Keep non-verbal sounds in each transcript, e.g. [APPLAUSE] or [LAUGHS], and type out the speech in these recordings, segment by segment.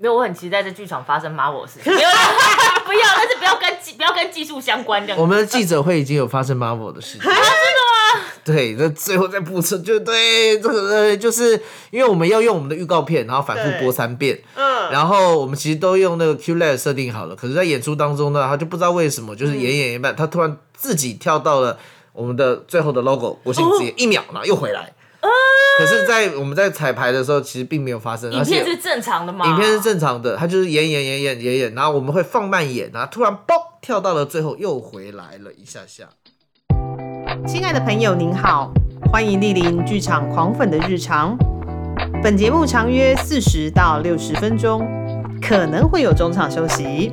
没有，我很期待在剧场发生 Marvel [LAUGHS] 的事情。没有啦，[LAUGHS] 不要，但是不要跟技不要跟技术相关这样。我们的记者会已经有发生 Marvel [LAUGHS] 的事情。真的吗？对，那最后再补充，就对这个呃，就是因为我们要用我们的预告片，然后反复播三遍。嗯，然后我们其实都用那个 Q Lab 设定好了，可是，在演出当中呢，他就不知道为什么，就是演演一半，他突然自己跳到了我们的最后的 logo 国庆之夜，一秒，然后又回来。可是，在我们在彩排的时候，其实并没有发生，而且影片是正常的吗？影片是正常的，它就是演演演演演演，然后我们会放慢演，然后突然嘣跳到了最后又回来了一下下。亲爱的朋友您好，欢迎莅临剧场狂粉的日常。本节目长约四十到六十分钟，可能会有中场休息。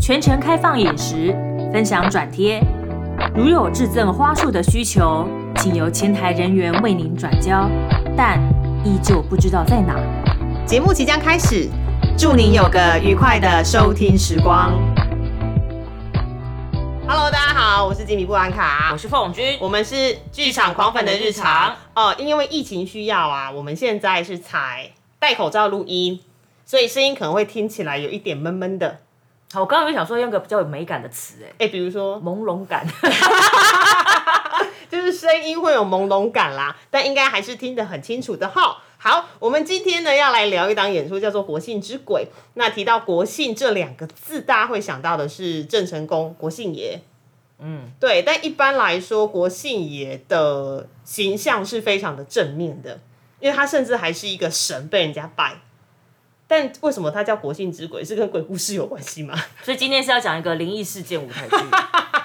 全程开放饮食，分享转贴。如有致赠花束的需求，请由前台人员为您转交，但依旧不知道在哪。节目即将开始，祝您有个愉快的收听时光。Hello，大家好，我是吉米布兰卡我，是凤君，我们是剧场狂粉的日常哦。因为疫情需要啊，我们现在是采戴口罩录音，所以声音可能会听起来有一点闷闷的。好，我刚刚有想说用个比较有美感的词，哎，哎，比如说，朦胧感。[LAUGHS] 就是声音会有朦胧感啦，但应该还是听得很清楚的哈。好，我们今天呢要来聊一档演出，叫做《国姓之鬼》。那提到国姓这两个字，大家会想到的是郑成功国姓爷。嗯，对，但一般来说，国姓爷的形象是非常的正面的，因为他甚至还是一个神被人家拜。但为什么他叫国姓之鬼？是跟鬼故事有关系吗？[LAUGHS] 所以今天是要讲一个灵异事件舞台剧。[LAUGHS]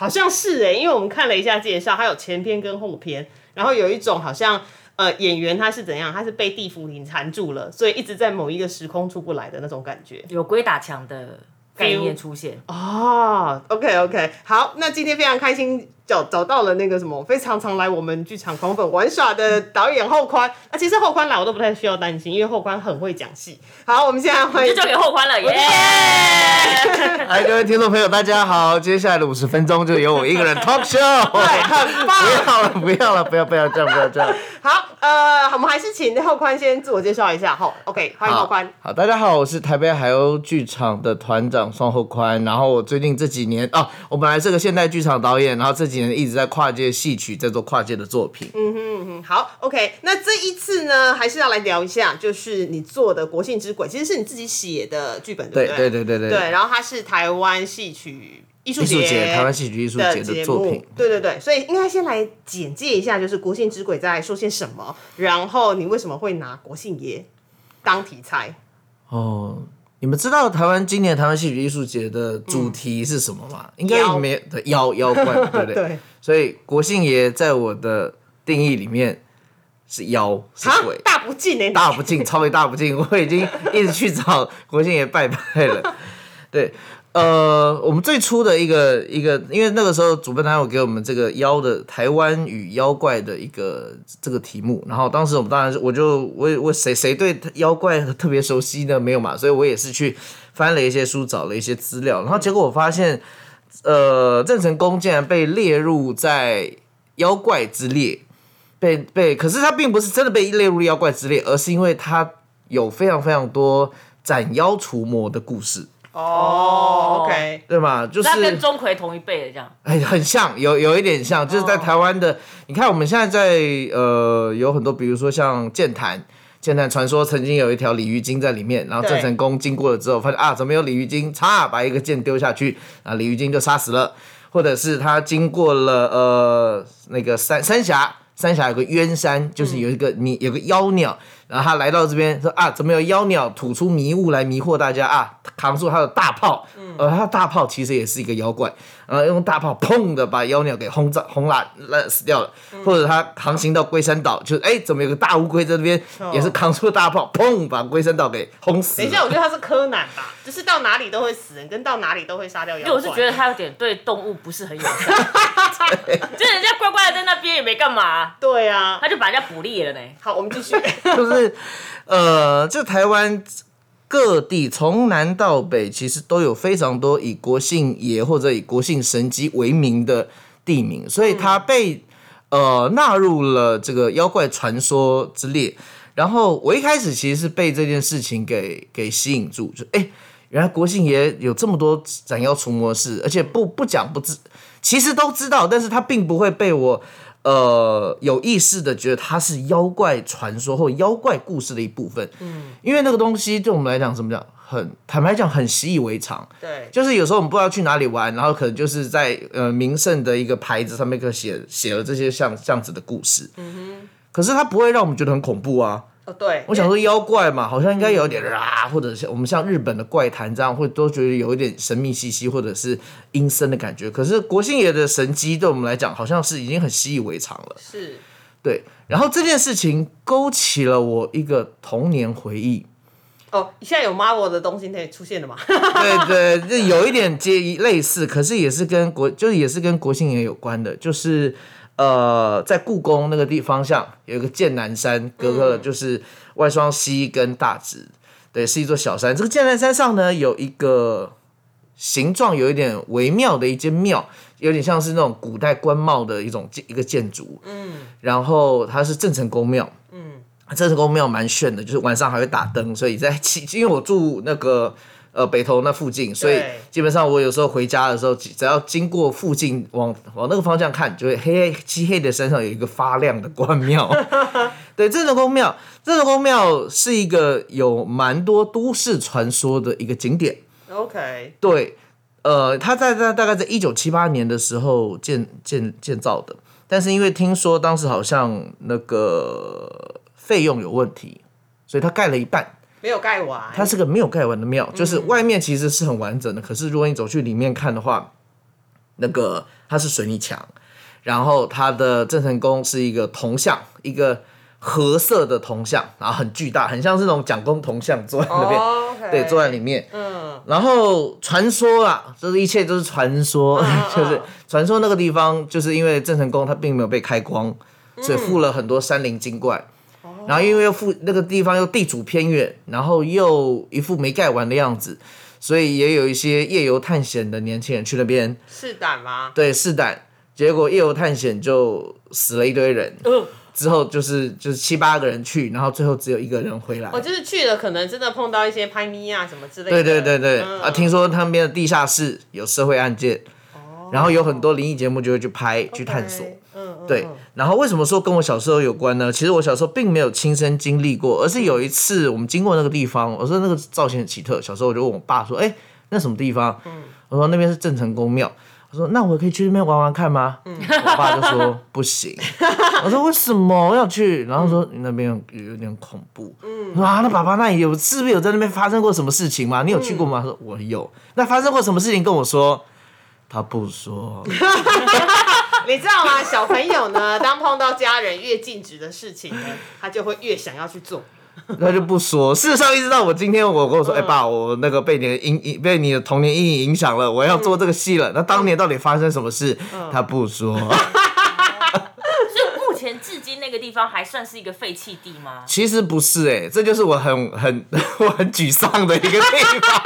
好像是哎、因为我们看了一下介绍，它有前篇跟后篇，然后有一种好像呃演员他是怎样，他是被地府灵缠住了，所以一直在某一个时空出不来的那种感觉。有鬼打墙的概念出现。哦，OK OK，好，那今天非常开心找找到了那个什么非常常来我们剧场狂粉玩耍的导演后宽，啊，其实后宽来我都不太需要担心，因为后宽很会讲戏。好，我们现在欢迎就交给后宽了，耶！[LAUGHS] 来，各位听众朋友，大家好，接下来的五十分钟就由我一个人 [LAUGHS] talk show。对，很棒。不要了，不要了，不要不要这样，不要这样。[LAUGHS] 好，呃，我们还是请后宽先自我介绍一下。好，OK，欢迎后宽。好，大家好，我是台北海鸥剧场的团长双后宽。然后我最近这几年啊，我本来是个现代剧场导演，然后这几年一直在跨界戏曲，在做跨界的作品。嗯哼嗯哼，好，OK，那这一次呢，还是要来聊一下，就是你做的《国庆之鬼》，其实是你自己写的剧本，对对不对？对对对对对，然后它是台湾戏曲艺术艺术节，台湾戏曲艺术节的作品。对对对，所以应该先来简介一下，就是《国庆之鬼》在说些什么，然后你为什么会拿国庆爷当题材？哦，你们知道台湾今年台湾戏曲艺术节的主题是什么吗？应该妖没的妖妖怪，对不对？[LAUGHS] 对，所以国庆爷在我的定义里面是妖是啊鬼，，大不敬哎，大不敬，超级大不敬。我已经一直去找国庆爷拜拜了。[LAUGHS] 对，呃，我们最初的一个一个，因为那个时候主办单位有给我们这个妖的台湾与妖怪的一个这个题目，然后当时我们当然是我就我我谁谁对妖怪特别熟悉呢？没有嘛，所以我也是去翻了一些书，找了一些资料，然后结果我发现，呃，郑成功竟然被列入在妖怪之列。被被，可是他并不是真的被列入妖怪之列，而是因为他有非常非常多斩妖除魔的故事，哦，OK，对嘛？就是他跟钟馗同一辈的这样。哎，很像，有有一点像，就是在台湾的，你看我们现在在呃有很多，比如说像剑潭，剑潭传说曾经有一条鲤鱼精在里面，然后郑成功经过了之后，发现啊怎么有鲤鱼精，嚓把一个剑丢下去，啊鲤鱼精就杀死了，或者是他经过了呃那个三三峡。三峡有个冤山，就是有一个你有个妖鸟，然后他来到这边说啊，怎么有妖鸟吐出迷雾来迷惑大家？啊？扛住他的大炮，呃，他的大炮其实也是一个妖怪，然后用大炮砰的把妖鸟给轰炸轰烂烂死掉了，或者他航行到龟山岛，就是哎，怎么有个大乌龟在这边，也是扛出大炮砰把龟山岛给轰死。等一下，我觉得他是柯南吧，就是到哪里都会死人，跟到哪里都会杀掉妖怪。因为我是觉得他有点对动物不是很友善，[LAUGHS] [LAUGHS] 就人家乖乖的在那边也没干嘛，对啊。他就把人家捕猎了呢。好，我们继续。[LAUGHS] 就是呃，就台湾各地从南到北，其实都有非常多以国姓爷或者以国姓神机为名的地名，所以它被、呃纳入了这个妖怪传说之列。然然后我一开始其实是被这件事情给给吸引住，就哎，原来国姓爷有这么多斩妖除魔事，而且不不讲不知，其实都知道，但是它并不会被我呃有意识的觉得它是妖怪传说或妖怪故事的一部分。嗯，因为那个东西对我们来讲，怎么讲，很坦白讲，很习以为常。对，就是有时候我们不知道去哪里玩，然后可能就是在呃名胜的一个牌子上面，可写写了这些像这样子的故事。嗯哼。可是它不会让我们觉得很恐怖啊。哦对，我想说妖怪嘛，好像应该有点啊，或者像我们像日本的怪谈这样，会都觉得有一点神秘兮兮或者是阴森的感觉。可是国姓爷的神机对我们来讲，好像是已经很习以为常了。是，对，然后这件事情勾起了我一个童年回忆。哦，现在有 Marvel 的东西可以出现了吗？对 [LAUGHS] 对，这有一点接类似，可是也是跟国，就是也是跟国庆爷有关的，就是呃，在故宫那个地方向有一个剑南山，隔个就是外双溪跟大直，对，是一座小山。这个剑南山上呢，有一个形状有一点微妙的一间庙，有点像是那种古代官帽的一种建一个建筑，嗯，然后它是郑成功庙，嗯。郑成功庙蛮炫的，就是晚上还会打灯，所以在七，因为我住那个呃北投那附近，所以基本上我有时候回家的时候，只要经过附近往往那个方向看，就会黑黑漆黑的山上有一个发亮的关庙。[LAUGHS] 对，这座宫庙，这座宫庙是一个有蛮多都市传说的一个景点。OK，对，呃，它在在大概在一九七八年的时候建建建造的，但是因为听说当时好像那个费用有问题，所以它盖了一半。没有盖完，它是个没有盖完的庙，就是外面其实是很完整的，可是如果你走去里面看的话，那个它是水泥墙，然后它的郑成功是一个铜像，一个褐色的铜像，然后很巨大，很像是那种蒋公铜像坐在那边，对，坐在里面。嗯，然后传说啊，这一切都是传说，[LAUGHS] 嗯就是传说那个地方，就是因为郑成功他并没有被开光，所以附了很多山林精怪。哦然后因为又附那个地方又地处偏远，然后又一副没盖完的样子，所以也有一些夜游探险的年轻人去那边试胆吗？对试胆，结果夜游探险就死了一堆人。嗯，之后就是就是七八个人去，然后最后只有一个人回来。我就是去了，可能真的碰到一些拍咪啊什么之类的。对对对对，嗯啊，听说他们边的地下室有社会案件，然后有很多灵异节目就会去拍去探索。嗯，嗯对嗯，然后为什么说跟我小时候有关呢？其实我小时候并没有亲身经历过，而是有一次我们经过那个地方，我说那个造型很奇特，小时候我就问我爸说：“哎，那什么地方？”我说那边是郑成功庙。我说那我可以去那边玩玩看吗？我爸就说不行。[LAUGHS] 我说为什么我要去？然后说那边有有点恐怖。嗯说啊，那爸爸那里有是不是有在那边发生过什么事情吗？你有去过吗？他说我有。那发生过什么事情跟我说？他不说。[LAUGHS] 你知道吗？小朋友呢，[LAUGHS] 当碰到家人越禁止的事情呢，他就会越想要去做。[LAUGHS] 他就不说。事实上，一直到我今天，我跟我说，哎、爸，我那个被你的阴影，被你的童年阴影影响了，我要做这个戏了。那当年到底发生什么事？他不说。[LAUGHS] 所以目前至今那个地方还算是一个废弃地吗？其实不是、哎，这就是我很很我很沮丧的一个地方。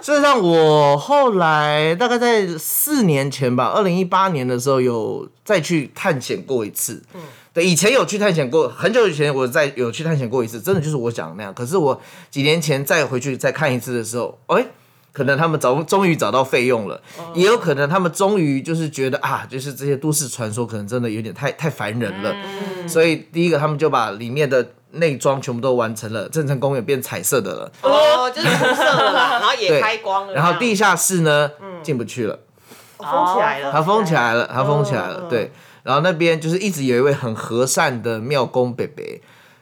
[LAUGHS] 事实上，我后来大概在四年前吧，二零一八年的时候有再去探险过一次。嗯，对，以前有去探险过，很久以前我在有去探险过一次，真的就是我讲的那样。可是我几年前再回去再看一次的时候，哎、可能他们找终于找到费用了，也有可能他们终于就是觉得啊，就是这些都市传说可能真的有点太太烦人了，所以第一个他们就把里面的内装全部都完成了，郑成功也变彩色的了，哦，就是涂色了啦，[LAUGHS] 然后也对开光了，然后地下下室呢进不去了，封起来了，它封起来了，它封起来了，嗯对，然后那边就是一直有一位很和善的庙公北北。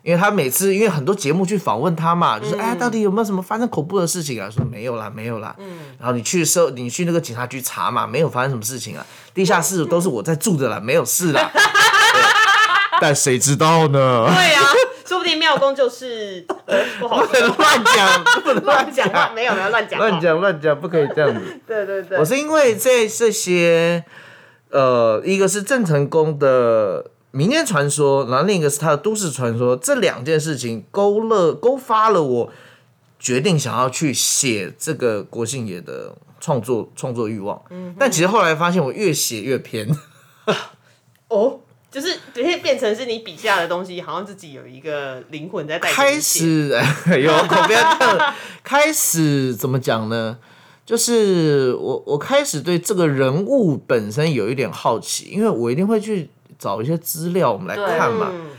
因为他每次因为很多节目去访问他嘛，就是哎，到底有没有什么发生恐怖的事情啊？说没有啦，没有啦。然后你去搜，你去那个警察局查嘛，没有发生什么事情啊。地下室都是我在住的啦，没有事啦。[LAUGHS] 但谁知道呢？对呀、说不定庙公就是呃不能说，[LAUGHS] 乱讲，不能乱讲话，讲，没有没有乱讲话，乱，讲乱讲，不可以这样子。[LAUGHS] 对对对，我是因为这这些，呃，一个是郑成功的民间传说，然后另一个是他的都市传说，这两件事情勾勒勾发了我决定想要去写这个国姓爷的创作创作欲望。但其实后来发现我越写越偏，[LAUGHS] 哦，就是直接变成是你笔下的东西，好像自己有一个灵魂在带开。始有口不要这样，[LAUGHS] 开始怎么讲呢？就是我我开始对这个人物本身有一点好奇，因为我一定会去找一些资料，我们来看嘛。嗯，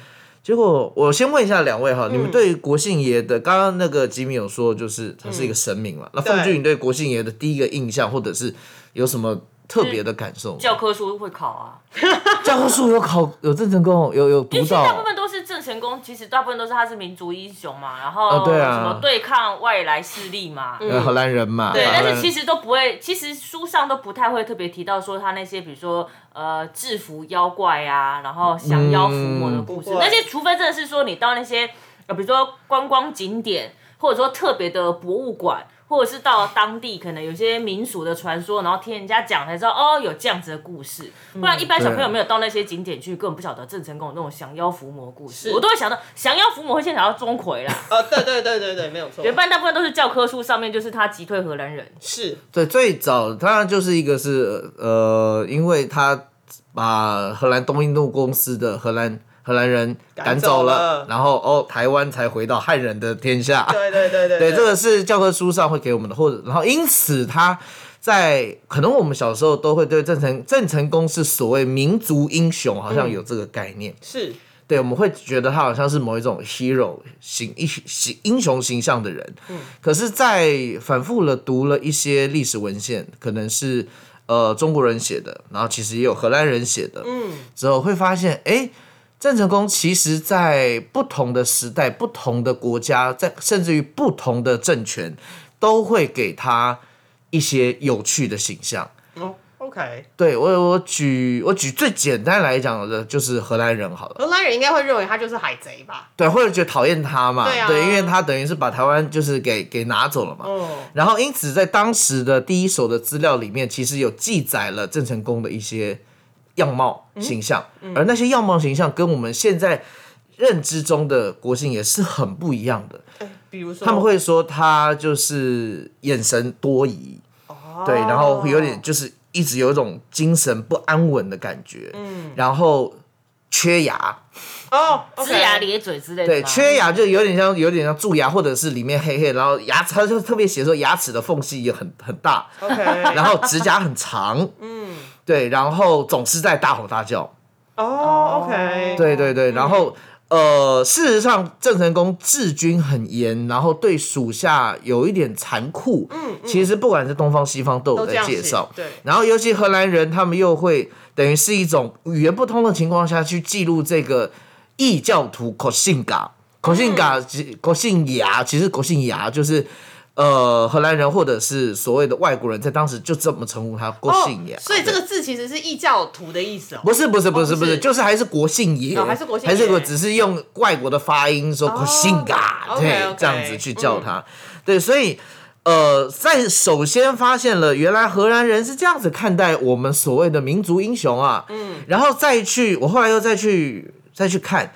结果我先问一下两位哈，你们对于国姓爷的，刚刚那个吉米有说，就是他是一个神明嘛？那凤俊，你对国姓爷的第一个印象，或者是有什么特别的感受？教科书会考啊，[LAUGHS] 教科书有考有郑成功，有有读因为其实大部，分都是郑成功，其实大部分都是他是民族英雄嘛，然后什么对抗外来势力嘛，呃荷兰人嘛，对，但是其实都不会，其实书上都不太会特别提到说他那些，比如说呃制服妖怪啊，然后降妖伏魔的故事，嗯那些除非真的是说你到那些呃比如说观光景点，或者说特别的博物馆。或者是到当地可能有些民俗的传说，然后听人家讲才知道哦，有这样子的故事。不然一般小朋友没有到那些景点去，根本不晓得郑成功有那种降妖伏魔故事。我都会想到降妖伏魔会先想到钟馗啦，啊，对对对对对，没有错，原般大部分都是教科书上面就是他击退荷兰人。是对，最早当然就是一个是呃，因为他把荷兰东印度公司的荷兰荷兰人赶走了，然后哦，台湾才回到汉人的天下。对对对对对，这个是教科书上会给我们的，或者然后因此他在可能我们小时候都会对郑成郑成功是所谓民族英雄，好像有这个概念。是对，我们会觉得他好像是某一种 hero 形英形英雄形象的人。嗯，可是，在反复了读了一些历史文献，可能是呃中国人写的，然后其实也有荷兰人写的，嗯，之后会发现，哎，郑成功其实在不同的时代、不同的国家，在甚至于不同的政权，都会给他一些有趣的形象。哦，OK，对我，我举我举最简单来讲的，就是荷兰人好了。荷兰人应该会认为他就是海贼吧？对，或者觉得讨厌他嘛，对啊因为他等于是把台湾就是给给拿走了嘛。哦，然后因此在当时的第一手的资料里面，其实有记载了郑成功的一些样貌形象，而那些样貌形象跟我们现在认知中的国姓也是很不一样的。比如说？他们会说他就是眼神多疑，哦。对，然后会有点就是一直有一种精神不安稳的感觉，嗯，然后缺牙，哦，龇牙咧嘴之类的对，缺牙就有点像有点像蛀牙，或者是里面黑黑，然后牙齿他就特别写说牙齿的缝隙也很很大，OK，然后指甲很长，嗯，对，然后总是在大吼大叫，哦，OK，对对对，然后。呃，事实上，郑成功治军很严，然后对属下有一点残酷。嗯，其实不管是东方西方都有在介绍。对然后尤其荷兰人，他们又会等于是一种语言不通的情况下去记录这个异教徒口信嘎，口信嘎，口信牙，其实口信牙就是。呃，荷兰人或者是所谓的外国人，在当时就这么称呼他国姓爷、哦，所以这个字其实是异教徒的意思哦。不是不是不是不是，哦就是还是国姓爷，哦还是国姓爷还是我只是用外国的发音说国姓嘎，哦对这样子去叫他，对，所以呃，在首先发现了原来荷兰人是这样子看待我们所谓的民族英雄啊，嗯，然后再去，我后来又再去再去看，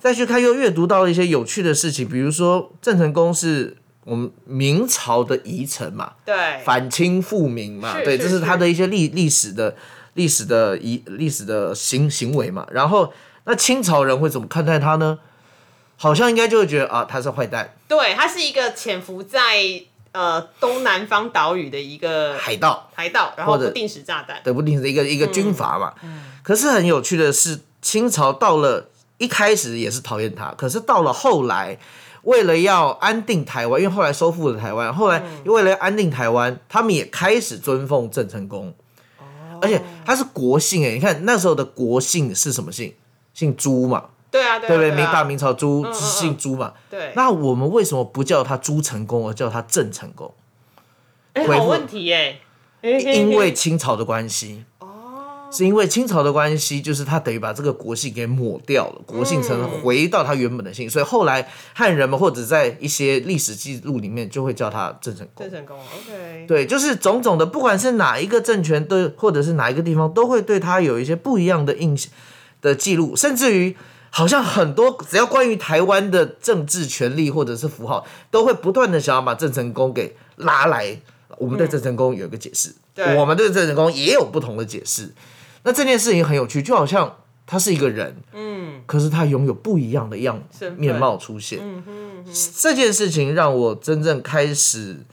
再去看又阅读到了一些有趣的事情，比如说郑成功是我们明朝的遗臣嘛，对，反清复明嘛，对，这是他的一些历历史的历史的遗历史的行行为嘛。然后，那清朝人会怎么看待他呢？好像应该就会觉得啊，他是坏蛋、对，他是一个潜伏在呃东南方岛屿的一个海盗，海盗，然后不定时炸弹。对不定时一个一个军阀嘛。可是很有趣的是，清朝到了一开始也是讨厌他，可是到了后来。为了要安定台湾，因为后来收复了台湾，后来为了要安定台湾，他们也开始尊奉郑成功。而且他是国姓哎，你看那时候的国姓是什么姓？姓朱嘛，对啊，对不对？啊明大明朝朱嗯嗯姓朱嘛。对，那我们为什么不叫他朱成功，而叫他郑成功？哎，好问题耶，因为清朝的关系。哦是因为清朝的关系，就是他等于把这个国姓给抹掉了，国姓成回到他原本的姓，所以后来汉人们或者在一些历史记录里面就会叫他郑成功郑。成功，OK，对，就是种种的，不管是哪一个政权都，或者是哪一个地方，都会对他有一些不一样的印象的记录，甚至于好像很多只要关于台湾的政治权利或者是符号，都会不断的想要把郑成功给拉来。我们对郑成功有一个解释，对我们对郑成功也有不同的解释。那这件事情很有趣，就好像他是一个人，嗯，可是他拥有不一样的样面貌出现。嗯这件事情让我真正开始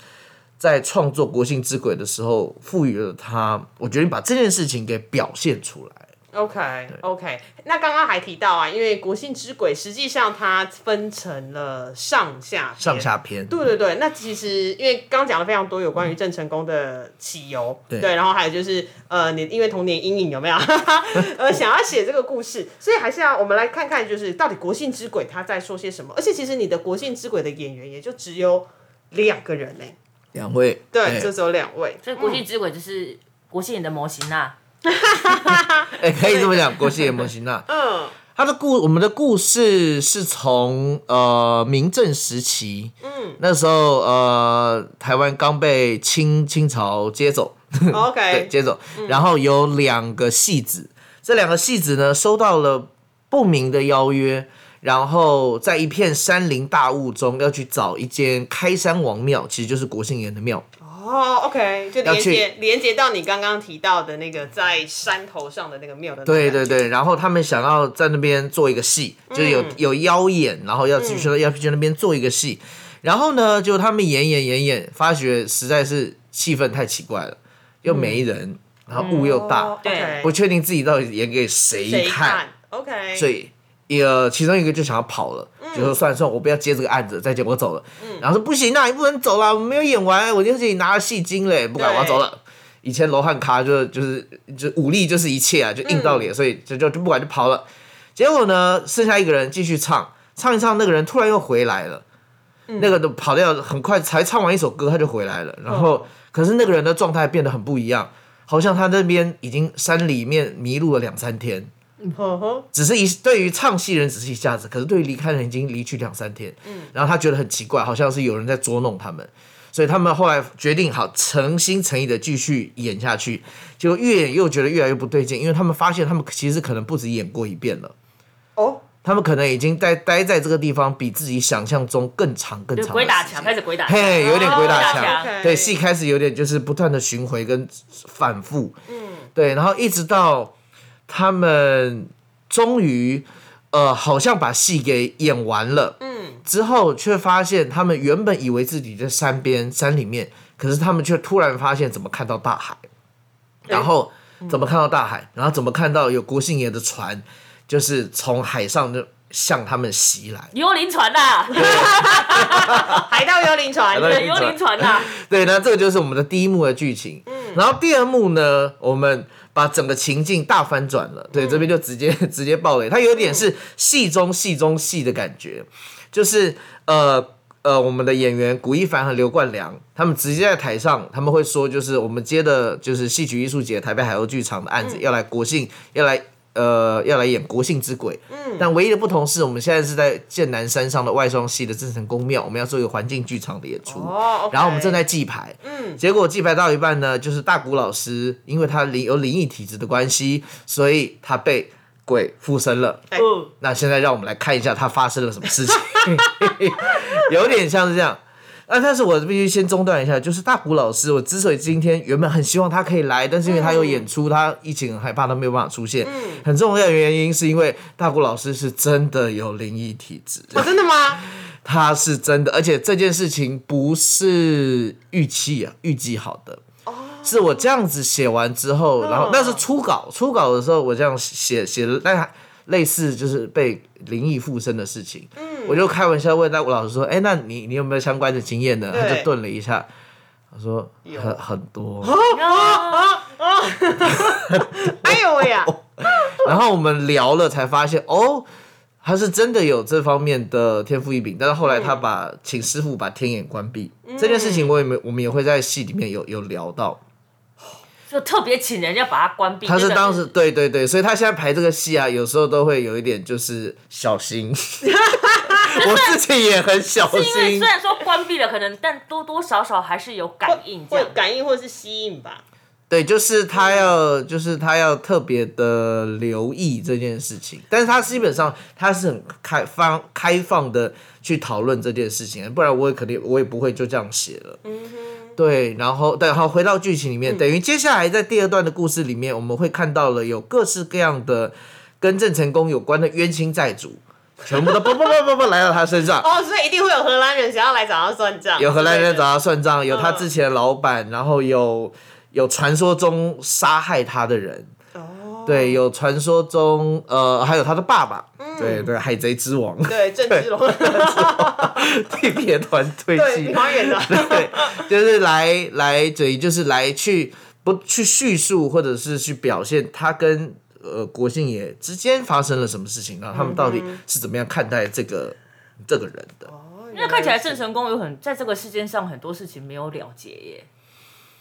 在创作《国姓之鬼》的时候，赋予了他，我决定把这件事情给表现出来。OK OK，那刚刚还提到啊，因为国姓之鬼实际上它分成了上下篇。上下篇，对对对，那其实因为刚刚讲了非常多有关于郑成功的起由，对。然后还有就是呃，你因为童年阴影有没有？[LAUGHS] 呃，想要写这个故事，所以还是要我们来看看，就是到底国姓之鬼他在说些什么。而且其实你的国姓之鬼的演员也就只有两个人呢、两位。对，哎。就只有两位。所以国姓之鬼就是国信人的模型啊。[LAUGHS] 哎、可以这么讲，国信的模型那嗯。他的故我们的故事是从呃明正时期，嗯，那时候呃台湾刚被清清朝接走，[LAUGHS] 对，，OK，接走，然后有两个戏子，这两个戏子呢收到了不明的邀约，然后在一片山林大雾中要去找一间开山王庙，其实就是国姓爷的庙。哦，OK，就连接连接到你刚刚提到的那个在山头上的那个庙的对对对，然后他们想要在那边做一个戏，就是有、有妖演，然后要去说要去那边做一个戏，然后呢，就他们演演演演，发觉实在是气氛太奇怪了，又没人，然后雾又大，哦对。不确定自己到底演给谁谁，看？OK，所以一个其中一个就想要跑了，就说算了算了，我不要接这个案子，再见，我走了。然后说不行啊，你不能走了，我没有演完，我就自己拿了戏精嘞，不管我要走了。以前罗汉卡就就是就武力就是一切啊，就硬道理，所以就就就不管就跑了。结果呢，剩下一个人继续唱，唱一唱，那个人突然又回来了，那个都跑掉，很快才唱完一首歌他就回来了。然后，可是那个人的状态变得很不一样，好像他那边已经山里面迷路了两三天。呵呵，只是一对于唱戏人只是一下子，可是对于离开人已经离去两三天，嗯，然后他觉得很奇怪，好像是有人在捉弄他们，所以他们后来决定好诚心诚意的继续演下去，结果越演又觉得越来越不对劲，因为他们发现他们其实可能不止演过一遍了，哦，他们可能已经待待在这个地方比自己想象中更长更就长鬼打墙，开始鬼打墙。嘿，有点鬼打墙，对，戏开始有点就是不断的巡回跟反复，嗯，对，然后一直到他们终于呃，好像把戏给演完了，嗯，之后却发现他们原本以为自己在山边山里面，可是他们却突然发现怎么看到大海，然后怎么看到大海，然后怎么看到有国姓爷的船，就是从海上就向他们袭来。幽灵船呐，[LAUGHS] 海盗幽灵船，幽对，幽灵船。呐，对，那这个就是我们的第一幕的剧情。嗯。然后第二幕呢，我们把整个情境大翻转了。对，这边就直接 [LAUGHS] 直接爆雷，它有点是戏中戏中戏的感觉，就是呃。呃，我们的演员古一凡和刘冠良，他们直接在台上，他们会说，就是我们接的就是戏曲艺术节台北海鸥剧场的案子，要来国庆，要来呃要来演国姓之鬼。嗯，但唯一的不同是我们现在是在剑南山上的外双溪的郑成宫庙，我们要做一个环境剧场的演出。哦然后我们正在记牌，嗯，结果记牌到一半呢，就是大谷老师，因为他灵有灵异体质的关系，所以他被鬼附身了。那现在让我们来看一下他发生了什么事情，[LAUGHS] 有点像是这样。啊，但是我必须先中断一下，就是大谷老师，我之所以今天原本很希望他可以来，但是因为他有演出，他疫情很害怕，他没有办法出现。很重要的原因是因为大谷老师是真的有灵异体质，哦，真的吗？[LAUGHS] 他是真的，而且这件事情不是预期啊，预计好的。是我这样子写完之后，然后那是初稿，初稿的时候我这样写写了，但类似就是被灵异附身的事情，我就开玩笑问那我老师说，哎、那你你有没有相关的经验呢？他就顿了一下，他说很很多，[LAUGHS] 哎呦喂呀，[LAUGHS] 然后我们聊了才发现，哦，他是真的有这方面的天赋异禀，但是后来他把、请师傅把天眼关闭、这件事情，我也没我们也会在戏里面有有聊到。就特别请人家把它关闭。他是。当时对对对，所以他现在排这个戏啊，有时候都会有一点就是小心，[LAUGHS] [LAUGHS] 我自己也很小是因为心虽。然说关闭了，可能但多多少少还是有感应这会样。感应或是吸引吧？对，就是他要，就是他要特别的留意这件事情，但是他基本上他是很开放、开放的去讨论这件事情，不然我也肯定我也不会就这样写了。嗯对，然后对，好，回到剧情里面，等于接下来在第二段的故事里面，我们会看到了有各式各样的跟郑成功有关的冤亲债主，全部都不不不不不来到他身上。哦，所以一定会有荷兰人想要来找他算账，有荷兰人找他算账，有他之前的老板，然后有有传说中杀害他的人，哦，对，有传说中呃还有他的爸爸，对对，海贼之王，对郑芝龙，[LAUGHS] 地铁团队对，系李，黄远的，对，就是来来嘴，就是来去不去叙述或者是去表现他跟呃国姓爷之间发生了什么事情，然后他们到底是怎么样看待这个这个人的。那看起来郑成功有很在这个世界上很多事情没有了结耶。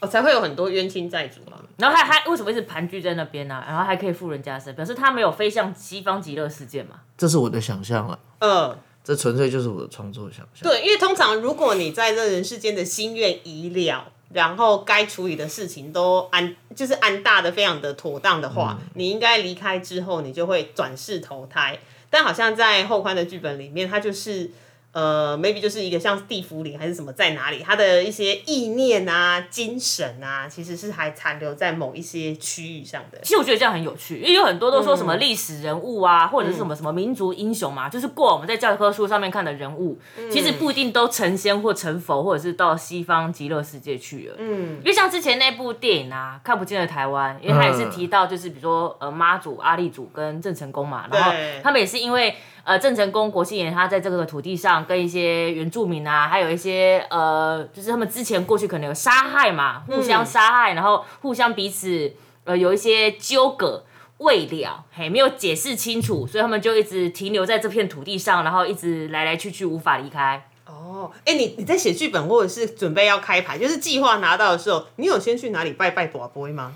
哦才会有很多冤亲债主嘛。然后还还为什么一直盘踞在那边呢、然后还可以富人家身，表示他没有飞向西方极乐世界嘛？这是我的想象了，嗯，这纯粹就是我的创作想象。对，因为通常如果你在这人世间的心愿已了。然后该处理的事情都安，就是安大的非常的妥当的话，你应该离开之后，你就会转世投胎。但好像在后宽的剧本里面，他就是呃，maybe 就是一个像地府灵还是什么在哪里，他的一些意念啊、精神啊，其实是还残留在某一些区域上的。其实我觉得这样很有趣，因为有很多都说什么历史人物啊，或者是什么什么民族英雄嘛，就是过我们在教科书上面看的人物，其实不一定都成仙或成佛，或者是到西方极乐世界去了。嗯因为像之前那部电影啊，《看不见的台湾》，因为他也是提到，就是比如说呃妈祖、阿力祖跟郑成功嘛，然后他们也是因为呃郑成功、国庆爷他在这个土地上跟一些原住民啊，还有一些呃，就是他们之前过去可能有杀害嘛，互相杀害，然后互相彼此呃有一些纠葛。未了，嘿，没有解释清楚，所以他们就一直停留在这片土地上，然后一直来来去去，无法离开。哦，哎，你你在写剧本或者是准备要开牌，就是计划拿到的时候，你有先去哪里拜拜寡波吗？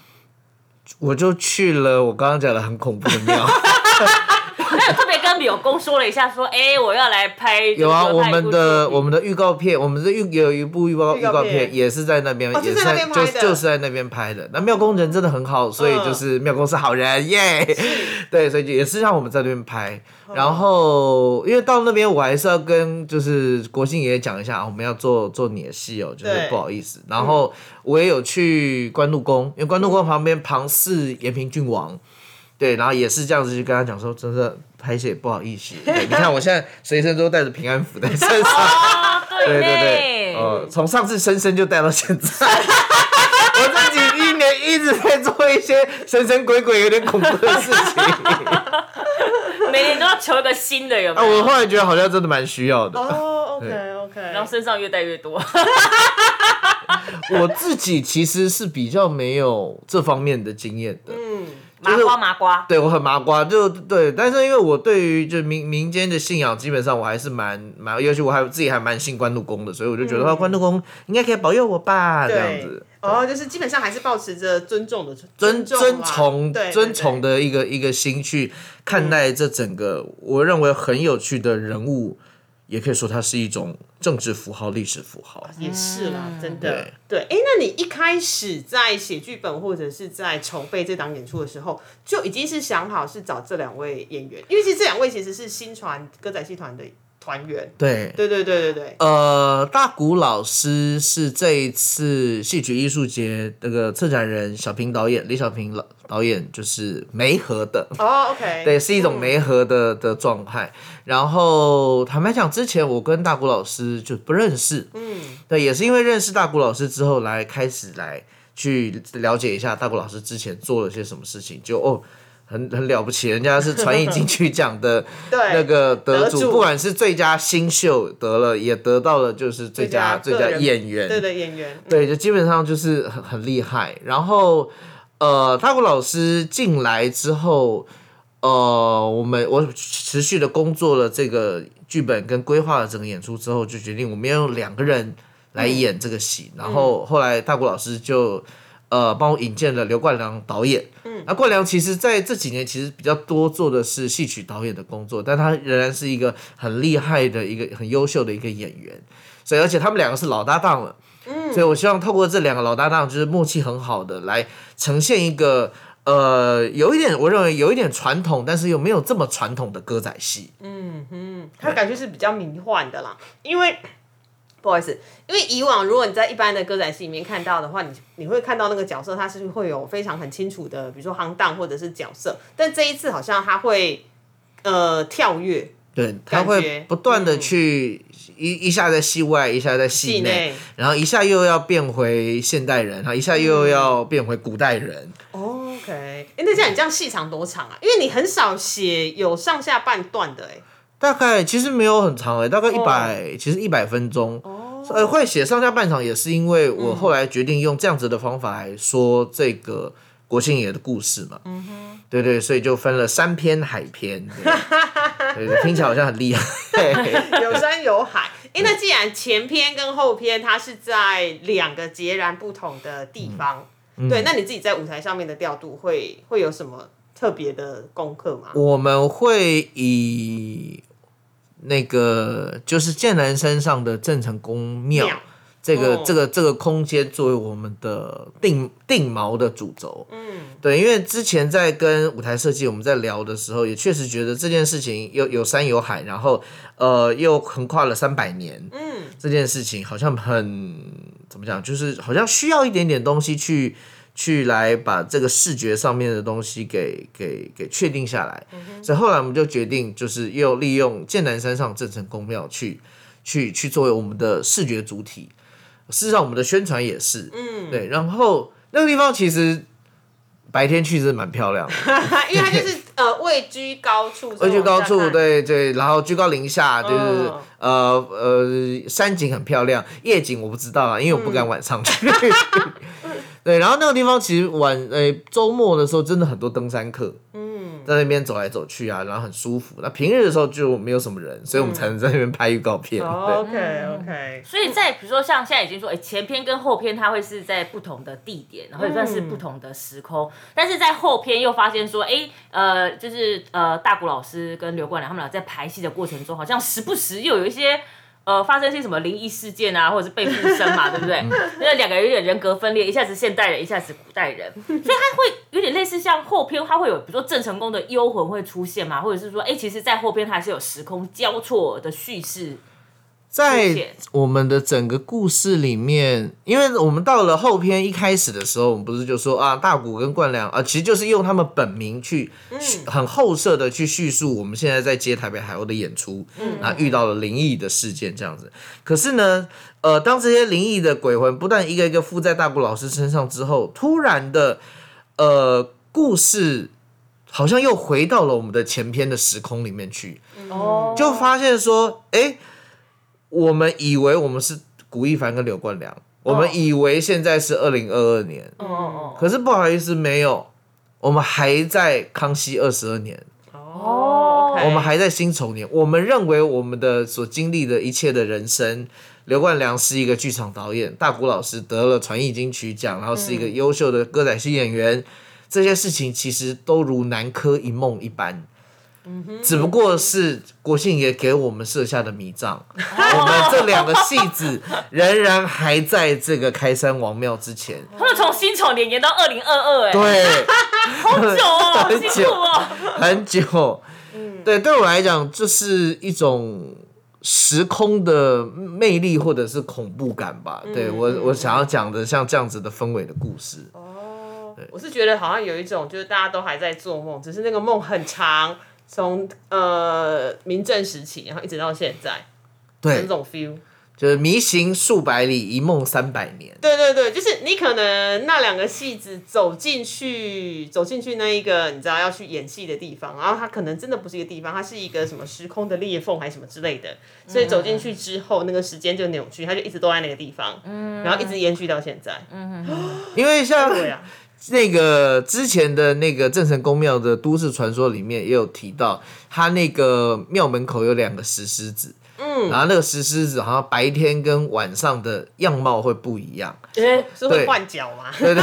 我就去了我刚刚讲的很恐怖的庙，[LAUGHS] 那 [LAUGHS] 有特别跟柳工说了一下，说，哎、我要来拍。有啊，我们的我们的的预告片，我们的预有一部预告预预告片也是在那边，哦也是在就就是在那边拍的。那妙公人真的很好，所以嗯就是妙公是好人耶。[LAUGHS] 对，所以也是让我们在那边拍。然后因为到那边我还是要跟就是国庆爷爷讲一下，啊我们要做做你的戏哦，就是不好意思。然后我也有去关渡宫，因为关渡宫旁边旁氏延平郡王。对，然后也是这样子去跟他讲说，真的拍戏不好意思。对，你看我现在随身都带着平安符在身上。哦，对对对对，对呃，从上次生生就带到现在。[LAUGHS] 我自己一年一直在做一些神神鬼鬼、有点恐怖的事情。啊，每年都要求一个新的，有没有？我后来觉得好像真的蛮需要的。哦，OK OK，然后身上越带越多。[LAUGHS] 我自己其实是比较没有这方面的经验的。嗯，麻瓜麻瓜，对我很麻瓜，就对，但是因为我对于就民民间的信仰，基本上我还是蛮蛮，尤其我还自己还蛮信关渡公的，所以我就觉得话关渡公应该可以保佑我吧，这样子。，哦，就是基本上还是保持着尊重的尊重尊啦崇对尊崇的一个一个心去看待这整个我认为很有趣的人物，也可以说它是一种政治符号、历史符号。也是啦，嗯真的对对。哎，那你一开始在写剧本或者是在筹备这档演出的时候，就已经是想好是找这两位演员，因为其实这两位其实是新传歌仔戏团的团员。对，对对对对对，呃，大谷老师是这一次戏曲艺术节那个策展人小平导演，李小平老导演就是梅合的。哦，OK，对，是一种梅合的的状态。然后坦白讲，之前我跟大谷老师就不认识，嗯，对，也是因为认识大谷老师之后，来开始来去了解一下大谷老师之前做了些什么事情，就哦。很很了不起，人家是传艺金曲奖的那个得主，不管是最佳新秀得了，也得到了就是最佳最佳演员，对的演员，嗯对，就基本上就是很很厉害。然后，呃，大谷老师进来之后，呃，我们我持续的工作了这个剧本跟规划了整个演出之后，就决定我们要用两个人来演这个戏。然后后来大谷老师就呃帮我引荐了刘冠良导演。嗯，那冠良其实在这几年其实比较多做的是戏曲导演的工作，但他仍然是一个很厉害的一个很优秀的一个演员。所以，而且他们两个是老搭档了。嗯所以我希望透过这两个老搭档，就是默契很好的来呈现一个呃，有一点我认为有一点传统，但是又没有这么传统的歌仔戏。他感觉是比较迷幻的啦，因为。不好意思，因为以往如果你在一般的歌仔戏里面看到的话，你你会看到那个角色他是会有非常很清楚的，比如说行当或者是角色，但这一次好像他会呃跳跃，对，他会不断的去一一下在戏外，一下在戏内，然后一下又要变回现代人，然后一下又要变回古代人。OK，哎、那这样你这样戏长多长啊？因为你很少写有上下半段的哎、大概其实没有很长诶、大概一百、哦其实一百分钟。呃，会写上下半场也是因为我后来决定用这样子的方法来说这个国庆爷的故事嘛。嗯哼。对对，所以就分了三篇海篇。对 [LAUGHS] 对，听起来好像很厉害。[LAUGHS] 有山有海。哎、那既然前篇跟后篇它是在两个截然不同的地方，嗯对，那你自己在舞台上面的调度会会有什么特别的功课吗？我们会以那个就是剑南山上的郑成功庙庙。这个、哦。这个这个空间作为我们的定定锚的主轴。嗯，对，因为之前在跟舞台设计我们在聊的时候，也确实觉得这件事情有有山有海，然后呃又横跨了三百年，嗯，这件事情好像很怎么讲，就是好像需要一点点东西去去来把这个视觉上面的东西给给给确定下来。所以后来我们就决定，就是又利用剑南山上郑成功庙去去去作为我们的视觉主体。事实上，我们的宣传也是，嗯，对。然后那个地方其实白天去是蛮漂亮的，[LAUGHS] 因为它就是呃位居高处，位居高处，[LAUGHS] 对对，然后居高临下，就是、嗯呃呃，山景很漂亮，夜景我不知道啊，因为我不敢晚上去。[LAUGHS] 对，然后那个地方其实晚诶周末的时候真的很多登山客，嗯，在那边走来走去啊，然后很舒服。那平日的时候就没有什么人，所以我们才能在那边拍预告片。对，OK OK，所以在比如说像现在已经说，哎、前篇跟后篇它会是在不同的地点，然后也算是不同的时空，但是在后篇又发现说，哎、呃，就是呃大谷老师跟刘冠良他们俩在排戏的过程中，好像时不时又有一些。呃，发生一些什么灵异事件啊，或者是被附身嘛，[LAUGHS] 对不对？因为两个人有点人格分裂，一下子现代人，一下子古代人，[LAUGHS] 所以他会有点类似像后篇，他会有比如说郑成功的幽魂会出现嘛，或者是说，哎、其实，在后篇他还是有时空交错的叙事出在我们的整个故事里面，因为我们到了后篇一开始的时候，我们不是就说啊，大谷跟冠良啊，其实就是用他们本名去叙很后设的去叙述我们现在在接台北海鸥的演出，啊，遇到了灵异的事件这样子。可是呢，呃，当这些灵异的鬼魂不断一个一个附在大谷老师身上之后，突然的，呃，故事好像又回到了我们的前篇的时空里面去。哦，就发现说，哎、我们以为我们是古一凡跟刘冠良，我们以为现在是二零二二年，哦哦可是不好意思，没有，我们还在康熙二十二年，哦我们还在辛丑年，我们认为我们的所经历的一切的人生。刘冠良是一个剧场导演，大谷老师得了传艺金曲奖，然后是一个优秀的歌仔戏演员，这些事情其实都如南柯一梦一般。只不过是国庆爷给我们设下的迷障，我们这两个戏子仍然还在这个开山王庙之前。他们从辛丑年延到二零二二，哎，对，[LAUGHS] 好久哦，[LAUGHS] 很辛久苦哦。很久。对，对我来讲，这是一种时空的魅力或者是恐怖感吧。对我，我想要讲的像这样子的氛围的故事。哦我是觉得好像有一种，就是大家都还在做梦，只是那个梦很长，从呃民政时期，然后一直到现在，有对这，种 feel。就是迷行数百里，一梦三百年。对对对，就是你可能那两个戏子走进去，走进去那一个你知道要去演戏的地方，然后它可能真的不是一个地方，它是一个什么时空的裂缝还是什么之类的，所以走进去之后，那个时间就扭曲，它就一直都在那个地方，然后一直延续到现在。因为像对啊，那个之前的那个郑成功庙的都市传说里面也有提到，他那个庙门口有两个石狮子，嗯，然后那个石狮子好像白天跟晚上的样貌会不一样，哎，是会对换脚吗？对对。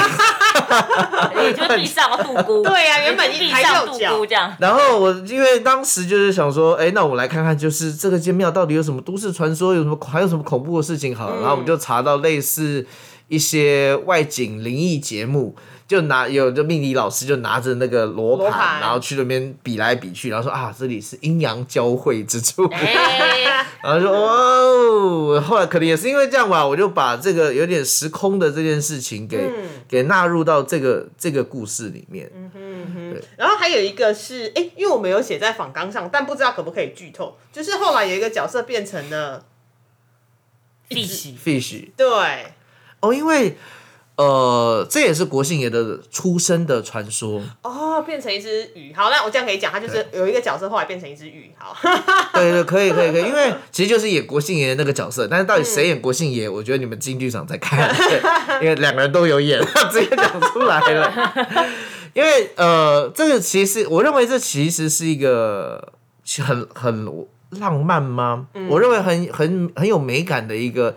[LAUGHS] 也就是地上的杜姑，[LAUGHS] 对呀原本地上杜就脚姑这样。然后我因为当时就是想说，哎，那我来看看，就是这个间庙到底有什么都市传说，有什么还有什么恐怖的事情好了。然后我们就查到类似一些外景灵异节目。就拿有就命理老师就拿着那个罗盘，罗盘然后去那边比来比去，然后说啊，这里是阴阳交汇之处。哎，[LAUGHS] 然后说哦，后来可能也是因为这样吧，我就把这个有点时空的这件事情给、给纳入到这个这个故事里面。然后还有一个是，哎，因为我们有写在访纲上，但不知道可不可以剧透，就是后来有一个角色变成了，利息 fish 对，哦，因为呃，这也是国姓爷的出生的传说。哦，变成一只鱼。好，那我这样可以讲，他就是有一个角色后来变成一只鱼。好，对对，可以可以可以，因为 [LAUGHS] 其实就是演国姓爷那个角色，但是到底谁演国姓爷，我觉得你们京剧场在看，因为两个人都有演，[LAUGHS] 直接讲出来了。因为呃，这个其实我认为这其实是一个很很浪漫吗？我认为很很很有美感的一个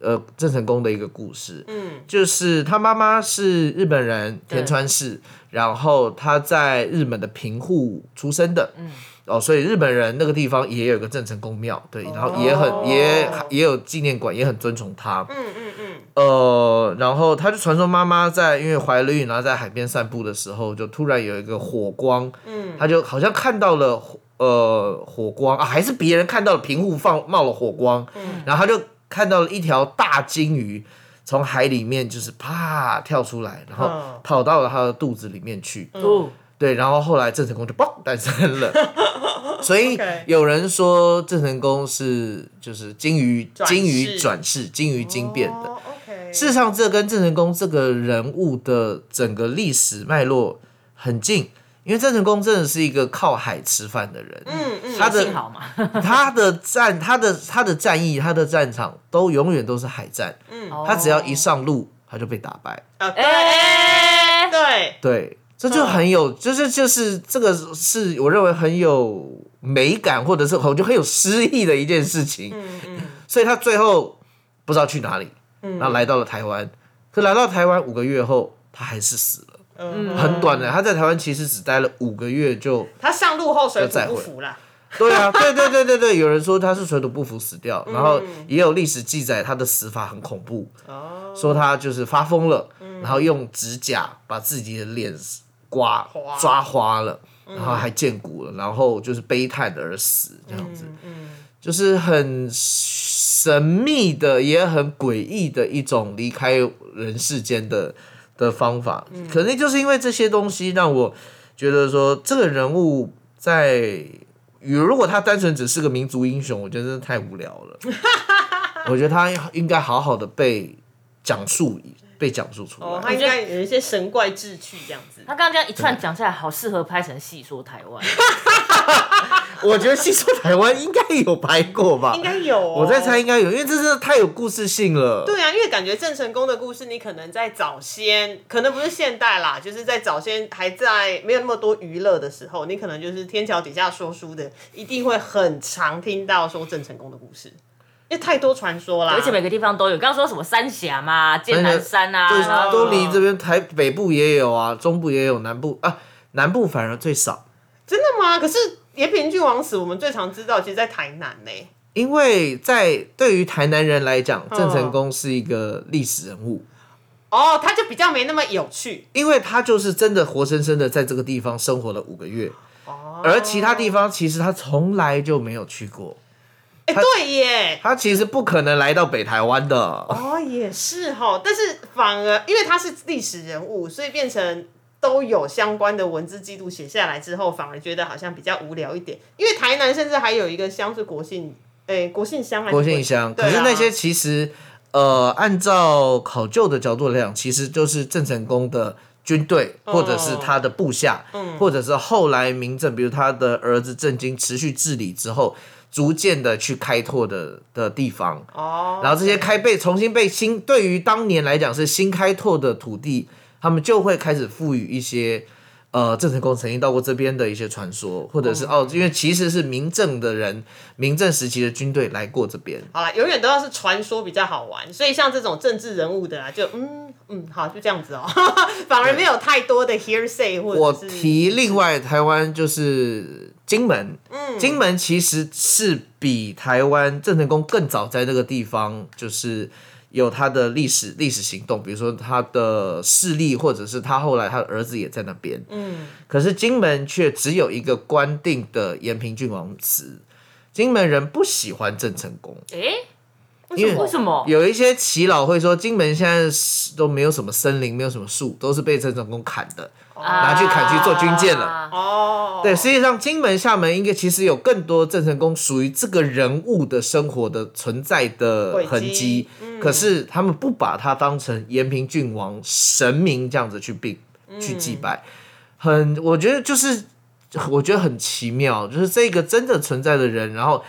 呃郑成功的一个故事。嗯，就是他妈妈是日本人田川氏，然后他在日本的平户出生的。嗯。哦，所以日本人那个地方也有个郑成功庙，对，然后也很、也也有纪念馆，也很尊崇他。嗯嗯嗯，呃，然后他就传说妈妈在因为怀了孕，然后在海边散步的时候，就突然有一个火光，嗯，他就好像看到了火呃火光啊，还是别人看到了平户放冒了火光，嗯，然后他就看到了一条大金鱼从海里面就是啪跳出来，然后嗯。跑到了他的肚子里面去，哦，对，然后后来郑成功就嘣诞生了。[LAUGHS] 所以有人说郑成功是就是金鱼转金鱼转世金鱼精变的，事实上，这跟郑成功这个人物的整个历史脉络很近，因为郑成功真的是一个靠海吃饭的人。嗯嗯，他的幸好嘛，[LAUGHS] 他的战，他的他的战役，他的战场都永远都是海战。嗯他只要一上路，他就被打败。啊，对哎，对，对，这就很有，就是就是这个是我认为很有美感，或者是我觉得很有诗意的一件事情。嗯嗯所以他最后不知道去哪里，然后来到了台湾。可来到台湾五个月后，他还是死了，嗯，很短的。他在台湾其实只待了五个月就，他上路后水就再会土不服啦。[LAUGHS] 对啊，对对对对对，有人说他是水土不服死掉，然后也有历史记载他的死法很恐怖，哦，说他就是发疯了，然后用指甲把自己的脸刮抓花了，然后还见骨了，然后就是悲叹而死这样子。嗯，就是很神秘的，也很诡异的一种离开人世间的的方法。可能就是因为这些东西，让我觉得说这个人物在，如果他单纯只是个民族英雄，我觉得真的太无聊了。[LAUGHS] 我觉得他应该好好的被讲述，被讲述出来。哦，他应该有一些神怪志趣这样子。他刚刚这样一串讲下来，好适合拍成戏说台湾。[LAUGHS] [LAUGHS] 我觉得《戏说台湾》应该有拍过吧？应该有、哦，我在猜应该有，因为这真的太有故事性了。对啊，因为感觉郑成功的故事，你可能在早先，可能不是现代啦，就是在早先还在没有那么多娱乐的时候，你可能就是天桥底下说书的，一定会很常听到说郑成功的故事，因为太多传说啦。而且每个地方都有，刚刚说什么三峡嘛、剑南山啊，对然后都离这边台北部也有啊，中部也有，南部啊，南部反而最少，真的吗？可是延平郡王祠，我们最常知道，其实在台南呢、因为在对于台南人来讲，嗯郑成功是一个历史人物，哦，他就比较没那么有趣。因为他就是真的活生生的在这个地方生活了五个月，哦，而其他地方其实他从来就没有去过，哎、对耶。他其实不可能来到北台湾的。哦，也是哈，但是反而因为他是历史人物，所以变成都有相关的文字记录写下来之后，反而觉得好像比较无聊一点。因为台南甚至还有一个乡是国姓，诶、国姓乡还是国姓乡，可是那些其实，呃，按照考究的角度来讲，其实就是郑成功的军队，或者是他的部下，或者是后来民政，比如他的儿子郑经持续治理之后，逐渐的去开拓的的地方。哦，然后这些开被重新被新，对于当年来讲是新开拓的土地，他们就会开始赋予一些。呃，郑成功曾经到过这边的一些传说，或者是哦，因为其实是民政的人，民政时期的军队来过这边，好了，永远都要是传说比较好玩，所以像这种政治人物的啊，就嗯嗯，好，就这样子哦，[LAUGHS] 反而没有太多的 hearsay 或我者是提另外台湾就是金门，嗯，金门其实是比台湾郑成功更早在那个地方，就是有他的历史历史行动，比如说他的势力，或者是他后来他的儿子也在那边，嗯，可是金门却只有一个官定的延平郡王祠。金门人不喜欢郑成功，哎，因为为什么？有一些耆老会说，金门现在是都没有什么森林，没有什么树，都是被郑成功砍的，拿去砍去做军舰了。啊。哦，对，实际上金门、厦门应该其实有更多郑成功属于这个人物的生活的存在的痕轨迹。迹，可是他们不把他当成延平郡王神明这样子去并去祭拜，很我觉得就是我觉得很奇妙，就是这个真的存在的人，然后。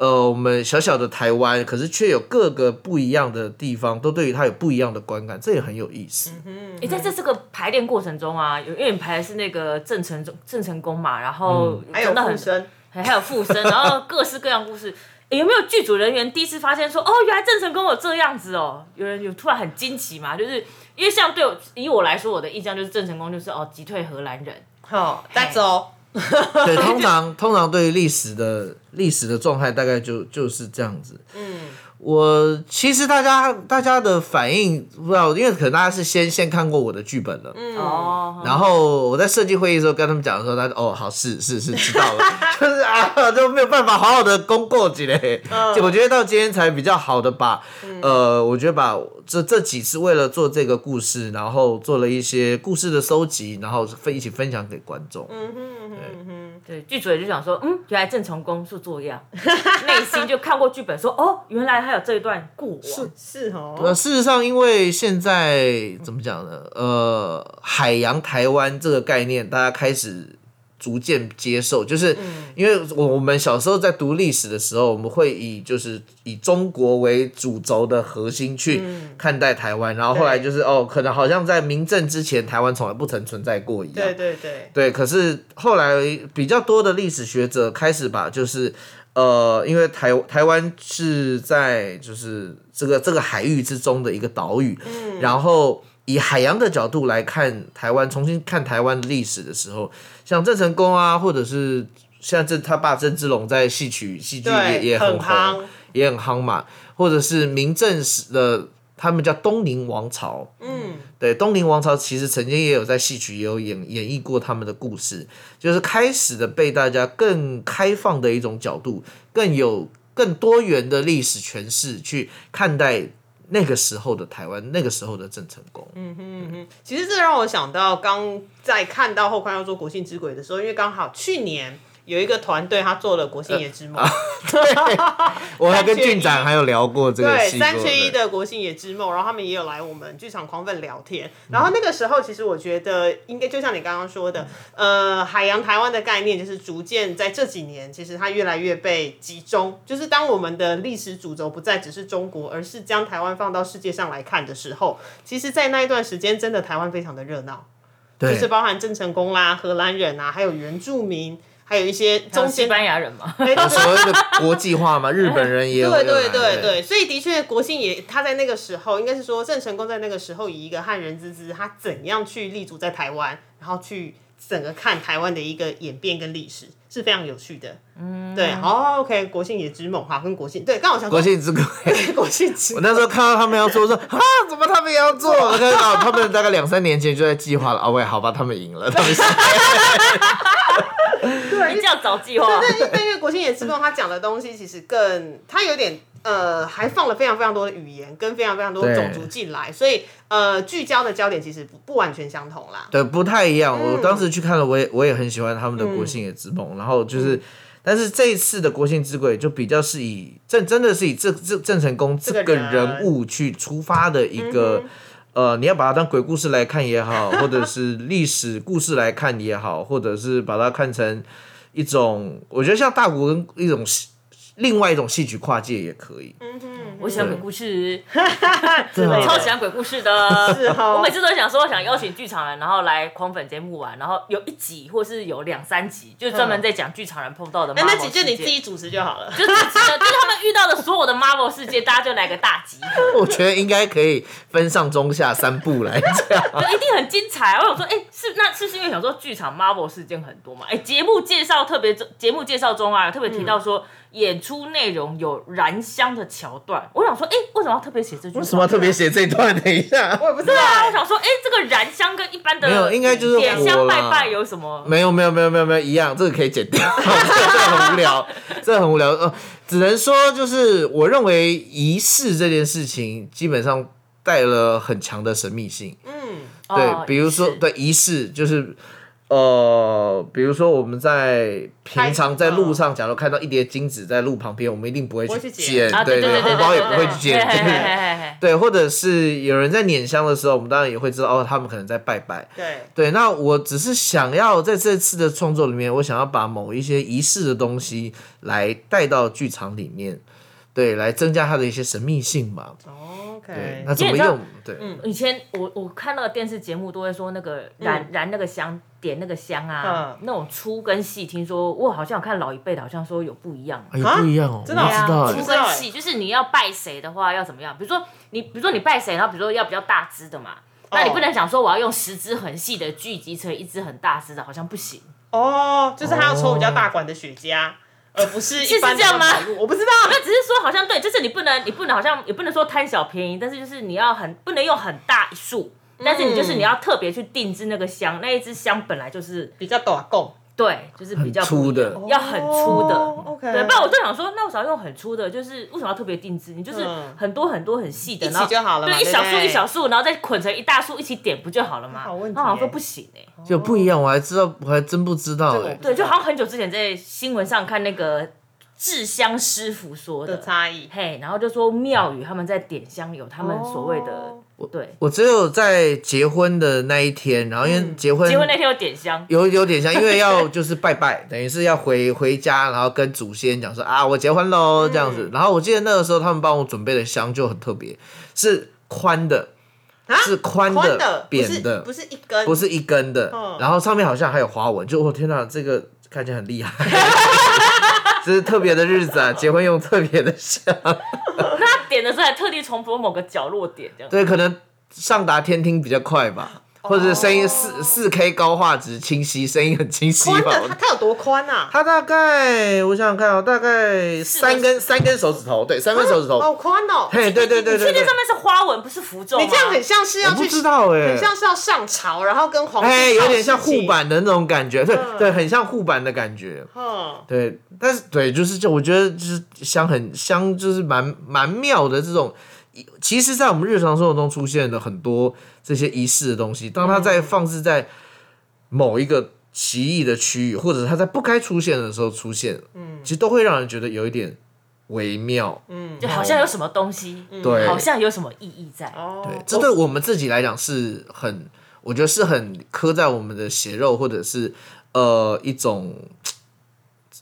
呃，我们小小的台湾，可是却有各个不一样的地方，都对于它有不一样的观感，这也很有意思。哎，在这这个排练过程中啊，有因为你排的是那个郑成忠郑成功嘛，然后还有真的很附身，还还有附身，然后各式各样故事。诶有没有剧组人员第一次发现说，哦，原来郑成功有这样子哦？有人有突然很惊奇嘛？就是因为像对我以我来说，我的印象就是郑成功就是哦击退荷兰人，好，That's all。[LAUGHS] 对，通常通常对于历史的历史的状态，大概就就是这样子。嗯，我其实大家大家的反应不知道，因为可能大家是先先看过我的剧本了，嗯，哦，然后我在设计会议的时候跟他们讲的时候，他说哦好是是是知道了，[LAUGHS] 就是啊就没有办法好好的公过几嘞。就我觉得到今天才比较好的把，呃，我觉得把这这几次为了做这个故事，然后做了一些故事的收集，然后分一起分享给观众。对，剧组也就想说，嗯，原来郑成功是这样，[LAUGHS] 内心就看过剧本说，哦，原来还有这一段过往，是哦，呃，事实上，因为现在怎么讲呢？呃，海洋台湾这个概念，大家开始逐渐接受，就是因为我我们小时候在读历史的时候，我们会以就是以中国为主轴的核心去看待台湾，然后后来就是哦，可能好像在明政之前，台湾从来不曾存在过一样。对对对，对，可是后来比较多的历史学者开始把就是呃，因为台台湾是在就是这个这个海域之中的一个岛屿，然后以海洋的角度来看台湾，重新看台湾的历史的时候，像郑成功啊，或者是像这他爸郑芝龙在戏曲戏剧也很也很红夯，也很夯嘛，或者是明正时的他们叫东宁王朝，嗯，对，东宁王朝其实曾经也有在戏曲也有演演绎过他们的故事，就是开始的被大家更开放的一种角度，更有更多元的历史诠释去看待那个时候的台湾，那个时候的郑成功。嗯哼哼其实这让我想到，刚在看到后宽要做国庆之鬼的时候，因为刚好去年有一个团队他做了国庆野之梦，我还跟俊长还有聊过这个对，三缺一的国庆野之梦，然后他们也有来我们剧场狂粉聊天。然后那个时候，其实我觉得应该就像你刚刚说的，呃，海洋台湾的概念就是逐渐在这几年，其实它越来越被集中。就是当我们的历史主轴不再只是中国，而是将台湾放到世界上来看的时候，其实，在那一段时间，真的台湾非常的热闹，就是包含郑成功啦、荷兰人啊，还有原住民。还有一些中间西班牙人嘛，[LAUGHS] 对对所谓的国际化嘛，[LAUGHS] 日本人也有对对对对，所以的确，国庆也他在那个时候，应该是说郑成功在那个时候以一个汉人之姿，他怎样去立足在台湾，然后去整个看台湾的一个演变跟历史，是非常有趣的。嗯，对，好，OK，国庆也之梦哈，跟国庆对，刚好想说国庆之鬼。[LAUGHS] 国庆之我那时候看到他们要做，我说啊，怎么他们也要做？我看到他们大概两三年前就在计划了。啊，喂，好吧，他们赢了，他们是你这样找计划，但因为国庆也之梦，他讲的东西其实更，他有点呃，还放了非常非常多的语言跟非常非常多的种族进来，所以呃，聚焦的焦点其实不不完全相同啦。对，不太一样。我当时去看了，我也我也很喜欢他们的《国庆也之梦》，然后就是。但是这一次的国庆之鬼就比较是以郑真的是以郑郑郑成功这个人物去出发的一个，呃，你要把它当鬼故事来看也好，[LAUGHS] 或者是历史故事来看也好，或者是把它看成一种，我觉得像大国跟一种戏另外一种戏曲跨界也可以嗯。我喜欢鬼故事，[LAUGHS] 超喜欢鬼故事的。是哦 [LAUGHS] 我每次都想说，想邀请剧场人，然后来狂粉节目玩，然后有一集或是有两三集，就是专门在讲剧场人碰到的那几就你自己主持就好了。就只是就是他们遇到的所有的 Marvel 世界，大家就来个大集合，[LAUGHS] 我觉得应该可以分上中下三部来讲。就一定很精彩。我想说，哎、是那是不是因为想说剧场 Marvel 事件很多嘛？哎、节目介绍特别节目介绍中啊，特别提到说，演出内容有燃香的桥段。我想说，哎、为什么要特别写这句话？为什么要特别写这一段？等一下，我也不知道啊，我欸。想说，哎、这个燃香跟一般的没有应该就是点香拜拜有什么？没有没有没有没有没有一样，这个可以剪掉，这个这个很无聊，这个很无聊。呃，只能说就是我认为仪式这件事情基本上带了很强的神秘性。嗯，对，哦比如说对仪式就是。呃，比如说我们在平常在路上，假如看到一叠金子在路旁边，我们一定不会去去捡对对红包也不会去捡，对或者是有人在捻香的时候，我们当然也会知道哦，他们可能在拜拜。对，对，那我只是想要在这次的创作里面，我想要把某一些仪式的东西来带到剧场里面，对，来增加它的一些神秘性嘛。对 OK，，那怎么用？对，嗯以前我我看那个电视节目都会说那个燃、燃那个香点那个香啊，嗯那种粗跟细，听说我好像有看老一辈的，好像说有不一样。哎呦不一样哦，真的知道粗哎。跟细就是你要拜谁的话要怎么样？比如说你，比如说你拜谁，然后比如说要比较大只的嘛，那你不能想说我要用十支很细的聚集成一支很大支的，好像不行。哦，就是他要抽比较大管的雪茄，而不是一般的是这样吗我不知道。那只是说好像对，就是你不能，你不能好像也不能说贪小便宜，但是就是你要很不能用很大一束，但是你就是你要特别去定制那个香，那一支香本来就是比较短贡，对，就是比较粗的要很粗的。对，不然我就想说，那我想要用很粗的，就是为什么要特别定制？你就是嗯很多很多很细的，一起然后就好了对，一小束对不对一小束，然后再捆成一大束一起点不就好了吗？好问题他好像说不行哎、就不一样，我还知道，我还真不知道哎。对，就好像很久之前在新闻上看那个制香师傅说的的，差异。嘿，然后就说庙宇他们在点香有他们所谓的、哦对，我只有在结婚的那一天，然后因为结婚结婚那天有点香，有有点香，因为要 [LAUGHS] 就是拜拜，等于是要回回家，然后跟祖先讲说啊，我结婚喽这样子。然后我记得那个时候他们帮我准备的香就很特别，是宽的，啊是宽的的，扁的，不是一根，不是一根的嗯，然后上面好像还有花纹，就我天哪，这个看起来很厉害。[LAUGHS] 这是特别的日子啊，结婚用特别的香，[LAUGHS] 点的时候还特地从某个角落点这样。对，可能上达天听比较快吧，或者是声音四四 K 高画质清晰，声音很清晰吧。宽的，它它有多宽啊？它大概我想想看哦，大概三根三根手指头，对，三根手指头。好宽哦！嘿，对对对对确定上，面是花纹不是符咒吗？你这样很像是要我不去，知道哎很，像是要上朝，然后跟皇帝哎，有点像护。板的那种感觉，对嗯对，很像护板的感觉。嗯，对，但是对，就是就我觉得就是香很香，就是蛮蛮妙的这种。其实，在我们日常生活中出现的很多这些仪式的东西，当它在放置在某一个奇异的区域，或者它在不该出现的时候出现，嗯，其实都会让人觉得有一点微妙。嗯，就好像有什么东西，对，好像有什么意义在。哦，对，这对我们自己来讲是很，我觉得是很刻在我们的血肉，或者是呃一种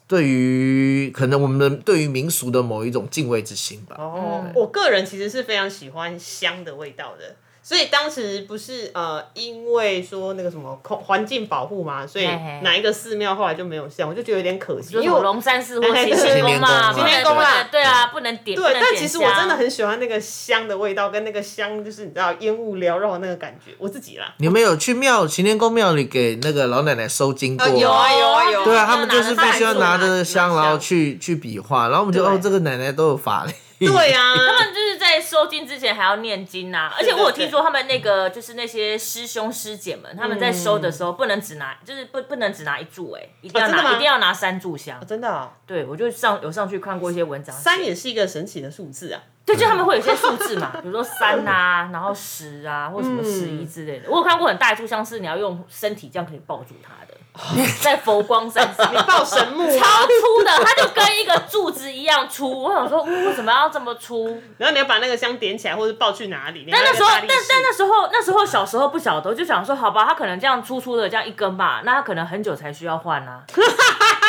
对于可能我们的对于民俗的某一种敬畏之心吧。哦，我个人其实是非常喜欢香的味道的，所以当时不是呃，因为说那个什么空环境保护嘛，所以哪一个寺庙后来就没有香，我就觉得有点可惜，因为我龙山寺或哎行天宫嘛，行天宫啦对啊，不能点。对，但其实我真的很喜欢那个香的味道，跟那个香就是你知道烟雾缭绕的那个感觉，我自己啦。你们有去庙擎天宫庙里给那个老奶奶收金过？有啊有对啊，他们就是必须要拿着香，然后去去比划，然后我们就哦，这个奶奶都有法力。[LAUGHS] 对啊，[LAUGHS] 他们就是在收金之前还要念经呐、而且我有听说他们那个就是那些师兄师姐们，他们在收的时候不能只拿，就是不不能只拿一柱哎、一定要拿、一定要拿三炷香。真的哦，对，我就上有上去看过一些文章，三也是一个神奇的数字啊。对，就他们会有些数字嘛，比如说三啊，然后十啊，或什么十一之类的。我有看过很大一炷香是你要用身体这样可以抱住它的，[LAUGHS] 在佛光山上。[LAUGHS] 抱神木超啊，粗的，它就跟一个柱子一样粗。我想说，嗯为什么要这么粗？然后你要把那个香点起来，或者抱去哪里？但那时候，但但那那时候，那时候小时候不晓得，我就想说，好吧，它可能这样粗粗的这样一根吧，那它可能很久才需要换啊。[LAUGHS]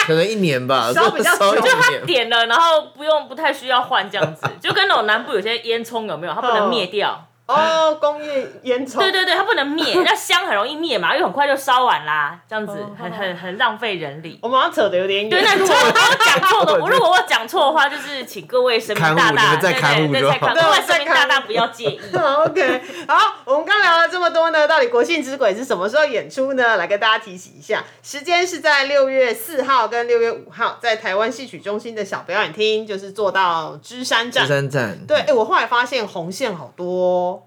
可能一年吧，烧比较久就它。点了，然后不用不太需要换这样子，就跟那种南部有些烟囱有没有？它不能灭掉。哦，工业烟囱，对对对，它不能灭，[LAUGHS] 那香很容易灭嘛，因为很快就烧完啦，这样子很很很浪费人力。我们好像扯的有点远。对，那如果 [LAUGHS] 我讲错的，我如果我讲错的话，就是请各位神明大大，对对对再看，各位神明大大不要介意。[LAUGHS] OK，好，我们刚聊了这么多呢，到底国庆之鬼是什么时候演出呢？来跟大家提醒一下，时间是在六月四号跟六月五号，在台湾戏曲中心的小表演厅，就是做到芝山站。山站对，哎、我后来发现红线好多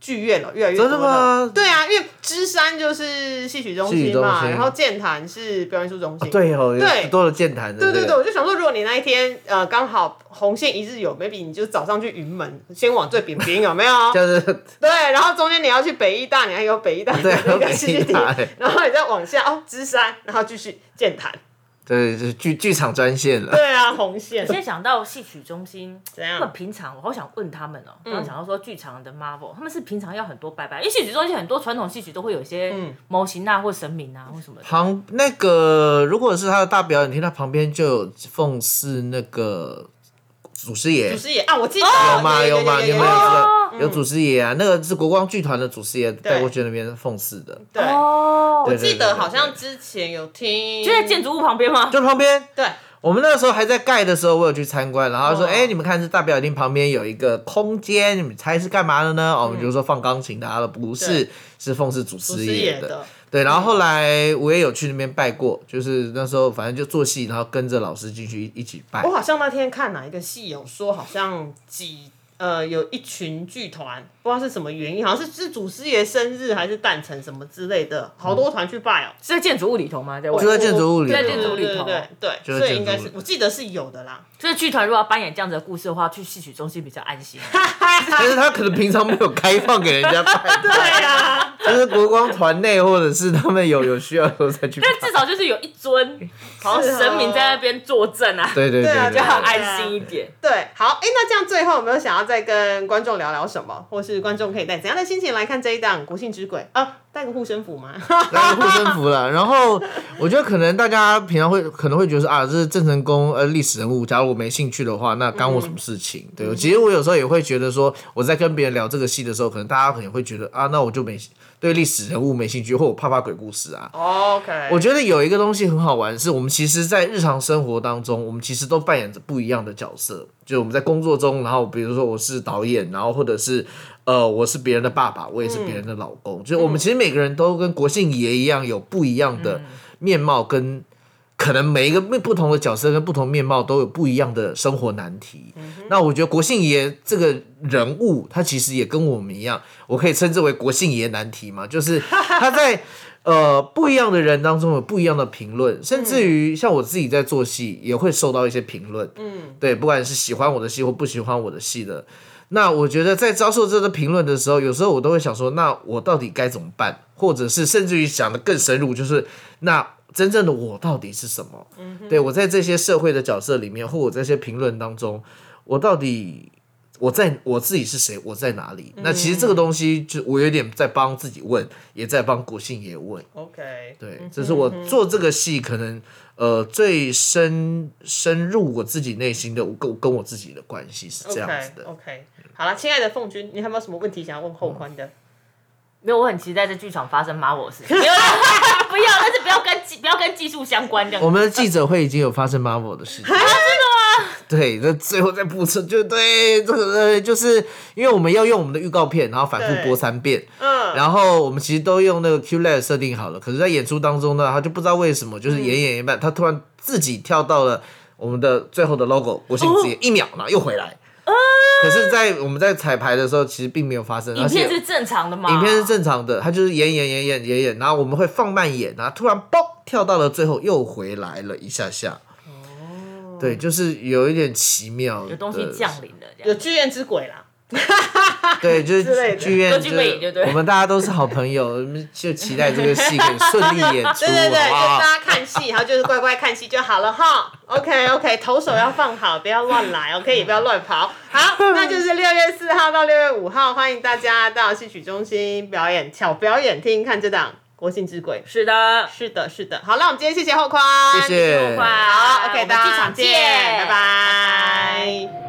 剧院了，越来越多了。真的吗对啊，因为芝山就是戏曲中心嘛，心然后剑潭是表演艺术中心。对哦，对有多了健谈的，对对对对，我就想说，如果你那一天呃刚好红线一日游，maybe 你就早上去云门，先往最边边有没有？[LAUGHS] 就是对，然后中间你要去北医大，你还有北医大的对那个戏剧然后你再往下哦，芝山，然后继续剑潭。对，就是剧剧场专线了。对啊，红线我。先想到戏曲中心，[LAUGHS] 怎样他们平常我好想问他们哦、嗯刚刚想到说剧场的 Marvel，他们是平常要很多拜拜，因为戏曲中心很多传统戏曲都会有一些嗯模型啊或神明啊或什么的。旁那个如果是他的大表演厅，他旁边就有奉祀那个祖师爷祖，师爷啊，我记得有吗？有有吗？你们有知哦道有祖师爷啊？那个是国光剧团的祖师爷带过去那边奉祀的，对，哦，我记得好像之前有听，就在建筑物旁边吗？就旁边。对，我们那个时候还在盖的时候，我有去参观，然后说：“哦哎、你们看这大表演厅旁边有一个空间，你们猜是干嘛的呢？”哦，我们就说放钢琴的，啊，不是，是奉祀祖师爷的。对，然后后来我也有去那边拜过，就是那时候反正就做戏，然后跟着老师进去一起拜我。好像那天看哪一个戏有说，好像几呃有一群剧团，不知道是什么原因，好像是是祖师爷生日还是诞辰什么之类的，好多团去拜哦。是在建筑物里头吗？在外就在建筑物里在建筑物里头对对对对就对，所以应该筑物里是我记得是有的啦。就是剧团如果要扮演这样子的故事的话，去戏曲中心比较安心。[LAUGHS] 但是他可能平常没有开放给人家拍，[LAUGHS] 对呀，就是国光团内或者是他们有有需要的时候再去拜。但至少就是有一尊，好像神明在那边坐镇啊，对对对对啊对比较安心一点。对，好，哎，那这样最后有没有想要再跟观众聊聊什么，或是观众可以带怎样的心情来看这一档国庆之鬼啊？带个护身符吗？[LAUGHS] 带个护身符了。然后我觉得可能大家平常会可能会觉得说啊，这是郑成功呃历史人物，假如我没兴趣的话，那干我什么事情？对，其实我有时候也会觉得说，我在跟别人聊这个戏的时候，可能大家可能会觉得啊，那我就没对历史人物没兴趣，或我怕怕鬼故事啊。OK，我觉得有一个东西很好玩，是我们其实，在日常生活当中，我们其实都扮演着不一样的角色。就我们在工作中，然后比如说我是导演，然后或者是呃我是别人的爸爸，我也是别人的老公。就是我们其实每个人都跟国姓爷一样，有不一样的面貌跟。可能每一个不同的角色跟不同面貌都有不一样的生活难题。那我觉得国姓爷这个人物，他其实也跟我们一样，我可以称之为国姓爷难题嘛，[LAUGHS] 就是他在呃不一样的人当中有不一样的评论，甚至于像我自己在做戏也会受到一些评论。嗯，对，不管是喜欢我的戏或不喜欢我的戏的。那我觉得在遭受这个评论的时候，有时候我都会想说，那我到底该怎么办？或者是甚至于想的更深入，就是那真正的我到底是什么？对我在这些社会的角色里面，或我在这些评论当中，我到底我在我自己是谁？我在哪里？那其实这个东西，就我有点在帮自己问，也在帮国信也问。OK，对，这是我做这个戏可能呃最深深入我自己内心的，我跟跟我自己的关系是这样子的。OK，好了，亲爱的凤君，你有没有什么问题想要问后宽的？没有，我很期待在剧场发生 Marvel 的事情。[LAUGHS] 没有，[LAUGHS] 不要，但是不要跟技不要跟技术相关这样。我们的记者会已经有发生 Marvel 的事情，[LAUGHS] 真的吗？对，那最后再补充，就对这个呃，就是因为我们要用我们的预告片，然后反复播三遍，嗯，然后我们其实都用那个 Q Lab 设定好了，可是，在演出当中呢，他就不知道为什么，就是演演一半，他突然自己跳到了我们的最后的 logo 国庆之夜，一秒，然后又回来。可是，在我们在彩排的时候，其实并没有发生，而且影片是正常的吗？影片是正常的，他就是演演演演演演，然后我们会放慢演，然后突然嘣跳到了最后又回来了一下下。哦，对，就是有一点奇妙，有东西降。临了这样。有剧院之鬼啦。[LAUGHS] 对，就是之类的剧院，歌剧魅影对我们大家都是好朋友，[LAUGHS] 我们就期待这个戏可以顺利演出，对对对？大家看戏，然后就是乖乖看戏就好了哈。[LAUGHS] OK OK，投手要放好，不要乱来，OK，也不要乱跑。好，那就是六月四号到六月五号，欢迎大家到戏曲中心表演巧表演厅看这档《国庆之鬼》。是的，是的，是的。好，那我们今天谢谢后宽，谢谢快好，OK，我们大家剧场见，见，拜拜